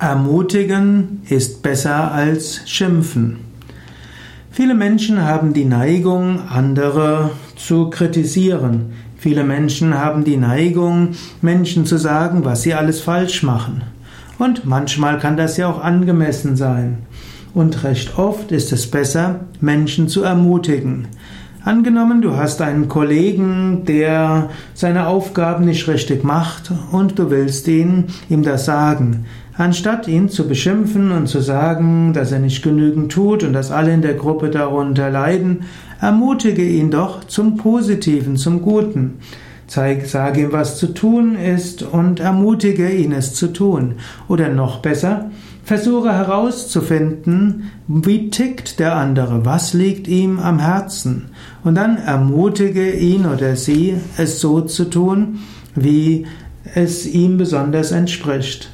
Ermutigen ist besser als schimpfen. Viele Menschen haben die Neigung, andere zu kritisieren. Viele Menschen haben die Neigung, Menschen zu sagen, was sie alles falsch machen. Und manchmal kann das ja auch angemessen sein. Und recht oft ist es besser, Menschen zu ermutigen. Angenommen, du hast einen Kollegen, der seine Aufgaben nicht richtig macht und du willst ihn, ihm das sagen. Anstatt ihn zu beschimpfen und zu sagen, dass er nicht genügend tut und dass alle in der Gruppe darunter leiden, ermutige ihn doch zum Positiven, zum Guten. Zeig, sage ihm, was zu tun ist und ermutige ihn, es zu tun. Oder noch besser, versuche herauszufinden, wie tickt der andere, was liegt ihm am Herzen. Und dann ermutige ihn oder sie, es so zu tun, wie es ihm besonders entspricht.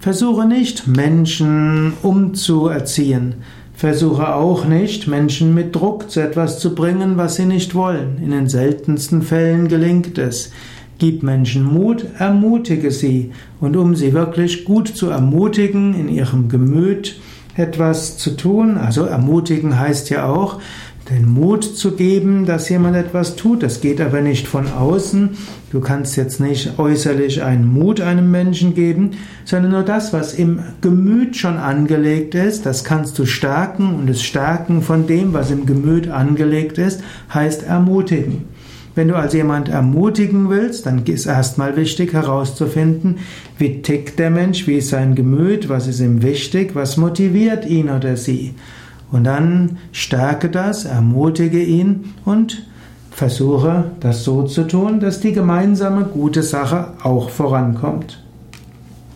Versuche nicht, Menschen umzuerziehen. Versuche auch nicht, Menschen mit Druck zu etwas zu bringen, was sie nicht wollen. In den seltensten Fällen gelingt es. Gib Menschen Mut, ermutige sie. Und um sie wirklich gut zu ermutigen, in ihrem Gemüt etwas zu tun, also ermutigen heißt ja auch, den Mut zu geben, dass jemand etwas tut. Das geht aber nicht von außen. Du kannst jetzt nicht äußerlich einen Mut einem Menschen geben, sondern nur das, was im Gemüt schon angelegt ist, das kannst du stärken und das Stärken von dem, was im Gemüt angelegt ist, heißt ermutigen. Wenn du also jemand ermutigen willst, dann ist erstmal wichtig herauszufinden, wie tickt der Mensch, wie ist sein Gemüt, was ist ihm wichtig, was motiviert ihn oder sie. Und dann stärke das, ermutige ihn und versuche das so zu tun, dass die gemeinsame gute Sache auch vorankommt.